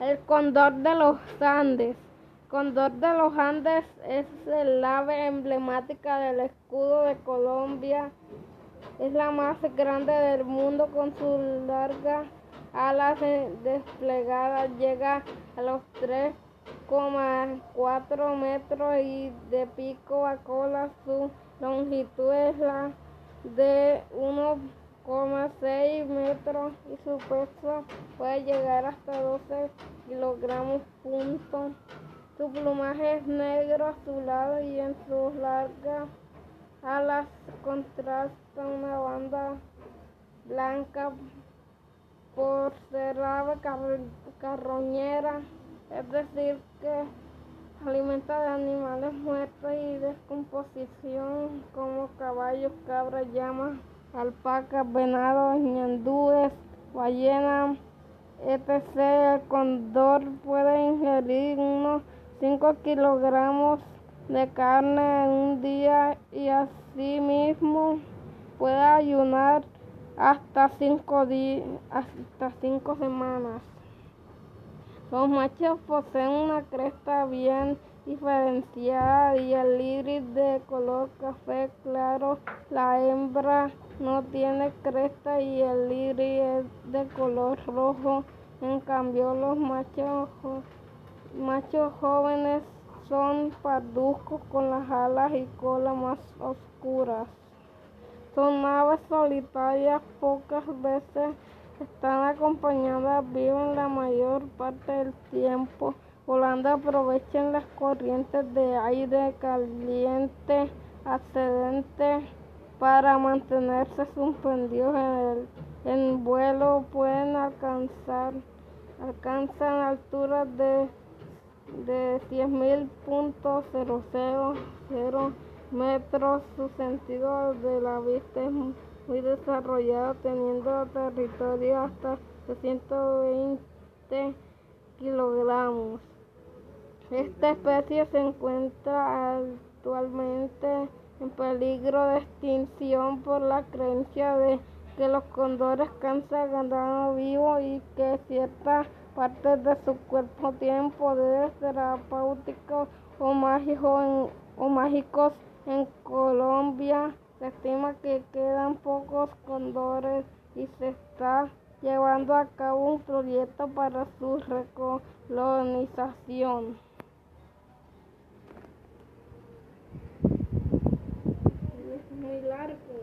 El cóndor de los Andes. Cóndor de los Andes es el ave emblemática del escudo de Colombia. Es la más grande del mundo con su larga alas desplegadas. Llega a los 3,4 metros y de pico a cola su longitud es la de 1,6 metros y su peso puede llegar hasta 12 kilogramos. Punto. Su plumaje es negro azulado y en sus largas alas contrasta una banda blanca por ave carroñera, es decir, que alimenta de animales muertos y descomposición como caballos, cabras, llamas, alpacas, venados, ñandúes, ballenas, etc. El cóndor puede ingerir unos 5 kilogramos de carne en un día y asimismo puede ayunar hasta 5 hasta cinco semanas. Los machos poseen una cresta bien diferenciada y el iris de color café claro. La hembra no tiene cresta y el iris es de color rojo. En cambio, los machos, jóvenes son parduzcos con las alas y cola más oscuras. Son aves solitarias, pocas veces están acompañadas, viven la mayor parte del tiempo volando, aprovechan las corrientes de aire caliente ascendente para mantenerse suspendidos en el vuelo, pueden alcanzar alcanzan alturas de, de 10.000.000 metros. Su sentido de la vista es muy desarrollado, teniendo territorio hasta 120 kilogramos. Esta especie se encuentra actualmente en peligro de extinción por la creencia de que los cóndores cansan ganado vivo y que ciertas partes de su cuerpo tienen poderes terapéuticos o mágicos o mágicos en Colombia se estima que quedan pocos cóndores y se está llevando a cabo un proyecto para su recolonización. Es muy largo.